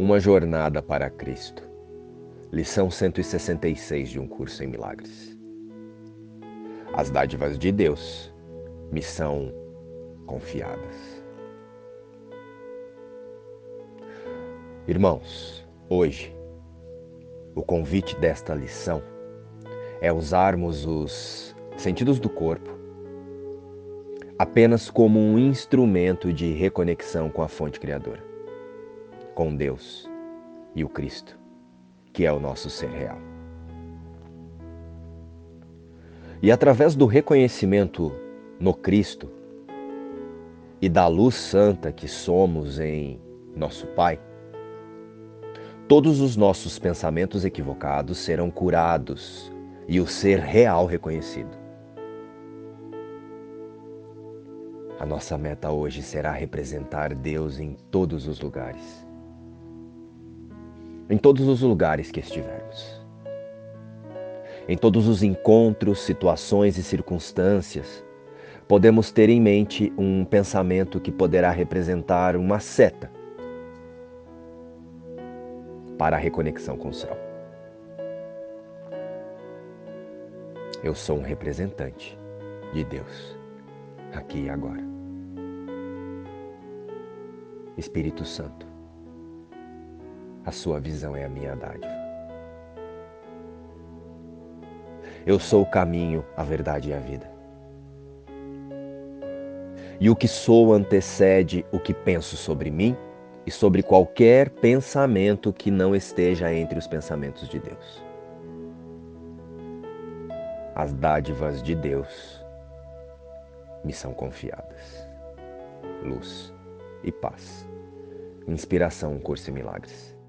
Uma jornada para Cristo. Lição 166 de um curso em milagres. As dádivas de Deus me são confiadas. Irmãos, hoje o convite desta lição é usarmos os sentidos do corpo apenas como um instrumento de reconexão com a fonte criadora com Deus e o Cristo, que é o nosso ser real. E através do reconhecimento no Cristo e da luz santa que somos em nosso Pai, todos os nossos pensamentos equivocados serão curados e o ser real reconhecido. A nossa meta hoje será representar Deus em todos os lugares em todos os lugares que estivermos. Em todos os encontros, situações e circunstâncias, podemos ter em mente um pensamento que poderá representar uma seta para a reconexão com o céu. Eu sou um representante de Deus, aqui e agora. Espírito Santo, a sua visão é a minha dádiva. Eu sou o caminho, a verdade e a vida. E o que sou antecede o que penso sobre mim e sobre qualquer pensamento que não esteja entre os pensamentos de Deus. As dádivas de Deus me são confiadas. Luz e paz. Inspiração, Curso em Milagres.